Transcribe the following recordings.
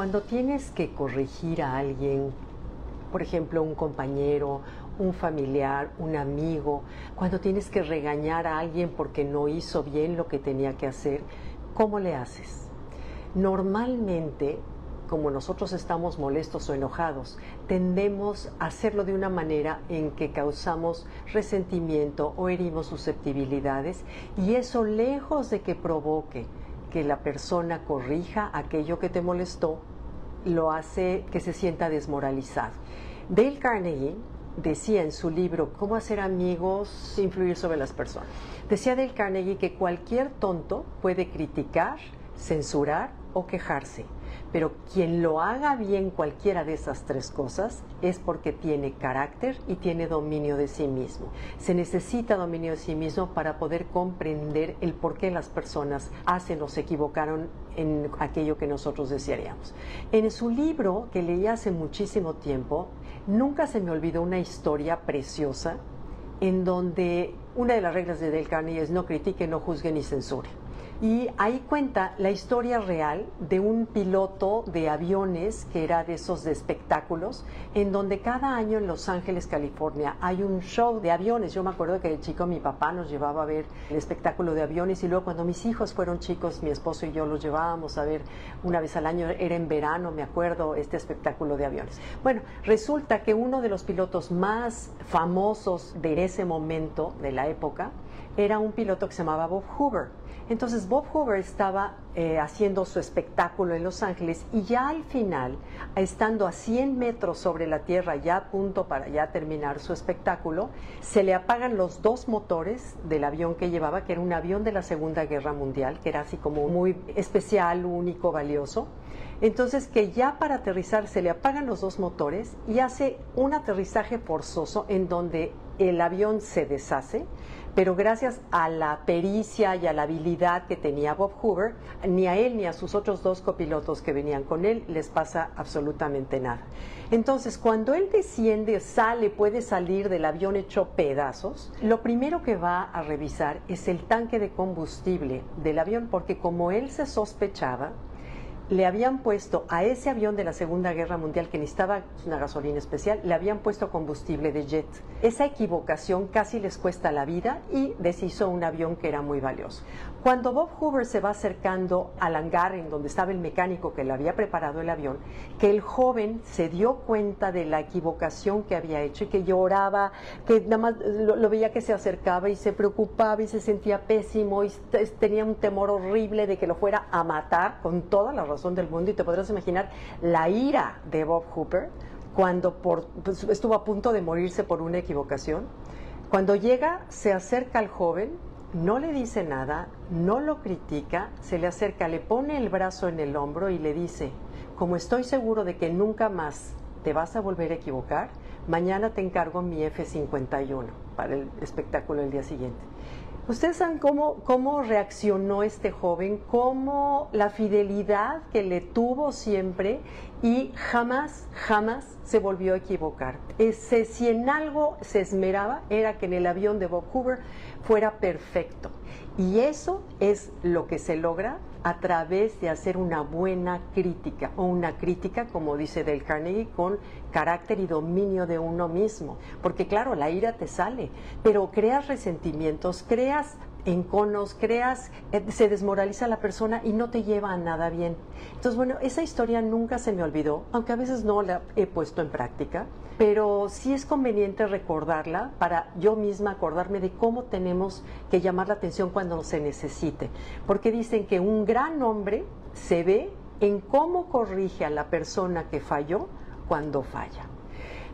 Cuando tienes que corregir a alguien, por ejemplo, un compañero, un familiar, un amigo, cuando tienes que regañar a alguien porque no hizo bien lo que tenía que hacer, ¿cómo le haces? Normalmente, como nosotros estamos molestos o enojados, tendemos a hacerlo de una manera en que causamos resentimiento o herimos susceptibilidades y eso lejos de que provoque que la persona corrija aquello que te molestó, lo hace que se sienta desmoralizado. Dale Carnegie decía en su libro Cómo hacer amigos, influir sobre las personas. Decía Dale Carnegie que cualquier tonto puede criticar, censurar o quejarse, pero quien lo haga bien cualquiera de esas tres cosas es porque tiene carácter y tiene dominio de sí mismo. Se necesita dominio de sí mismo para poder comprender el por qué las personas hacen o se equivocaron en aquello que nosotros desearíamos. En su libro, que leí hace muchísimo tiempo, nunca se me olvidó una historia preciosa en donde una de las reglas de Del Carnegie es no critique, no juzgue ni censure. Y ahí cuenta la historia real de un piloto de aviones que era de esos de espectáculos, en donde cada año en Los Ángeles, California, hay un show de aviones. Yo me acuerdo que de chico mi papá nos llevaba a ver el espectáculo de aviones y luego cuando mis hijos fueron chicos, mi esposo y yo los llevábamos a ver una vez al año, era en verano, me acuerdo, este espectáculo de aviones. Bueno, resulta que uno de los pilotos más famosos de ese momento, de la época, era un piloto que se llamaba Bob Hoover. Entonces Bob Hoover estaba eh, haciendo su espectáculo en Los Ángeles y ya al final, estando a 100 metros sobre la tierra, ya a punto para ya terminar su espectáculo, se le apagan los dos motores del avión que llevaba, que era un avión de la Segunda Guerra Mundial, que era así como muy especial, único, valioso. Entonces que ya para aterrizar se le apagan los dos motores y hace un aterrizaje forzoso en donde el avión se deshace, pero gracias a la pericia y a la habilidad que tenía Bob Hoover, ni a él ni a sus otros dos copilotos que venían con él les pasa absolutamente nada. Entonces, cuando él desciende, sale, puede salir del avión hecho pedazos, lo primero que va a revisar es el tanque de combustible del avión, porque como él se sospechaba, le habían puesto a ese avión de la Segunda Guerra Mundial que necesitaba una gasolina especial, le habían puesto combustible de jet. Esa equivocación casi les cuesta la vida y deshizo un avión que era muy valioso. Cuando Bob Hoover se va acercando al hangar en donde estaba el mecánico que le había preparado el avión, que el joven se dio cuenta de la equivocación que había hecho y que lloraba, que nada más lo, veía que se acercaba y se preocupaba y se sentía pésimo y tenía un temor horrible de que lo fuera a matar con toda la razón del mundo y te podrás imaginar la ira de Bob Hooper cuando pues, estuvo a punto de morirse por una equivocación. Cuando llega, se acerca al joven, no le dice nada, no lo critica, se le acerca, le pone el brazo en el hombro y le dice, como estoy seguro de que nunca más te vas a volver a equivocar, mañana te encargo mi F-51 para el espectáculo del día siguiente. Ustedes saben cómo, cómo reaccionó este joven, cómo la fidelidad que le tuvo siempre y jamás, jamás se volvió a equivocar. Ese, si en algo se esmeraba era que en el avión de Bob Hoover fuera perfecto. Y eso es lo que se logra a través de hacer una buena crítica o una crítica, como dice Del Carnegie, con carácter y dominio de uno mismo. Porque claro, la ira te sale, pero creas resentimientos, creas enconos, creas, eh, se desmoraliza la persona y no te lleva a nada bien. Entonces, bueno, esa historia nunca se me olvidó, aunque a veces no la he puesto en práctica, pero sí es conveniente recordarla para yo misma acordarme de cómo tenemos que llamar la atención cuando se necesite. Porque dicen que un gran hombre se ve en cómo corrige a la persona que falló cuando falla.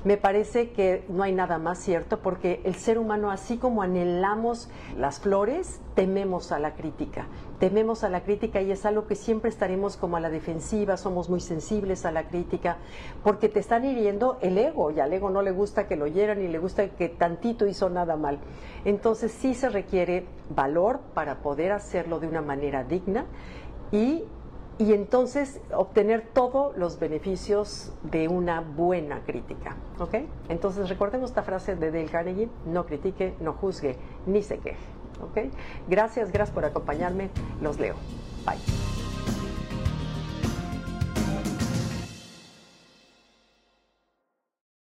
Me parece que no hay nada más cierto porque el ser humano, así como anhelamos las flores, tememos a la crítica. Tememos a la crítica y es algo que siempre estaremos como a la defensiva, somos muy sensibles a la crítica, porque te están hiriendo el ego y al ego no le gusta que lo hieran y le gusta que tantito hizo nada mal. Entonces sí se requiere valor para poder hacerlo de una manera digna y y entonces obtener todos los beneficios de una buena crítica. ¿ok? Entonces recordemos esta frase de Dale Carnegie, no critique, no juzgue, ni se queje. ¿ok? Gracias, gracias por acompañarme, los leo. Bye.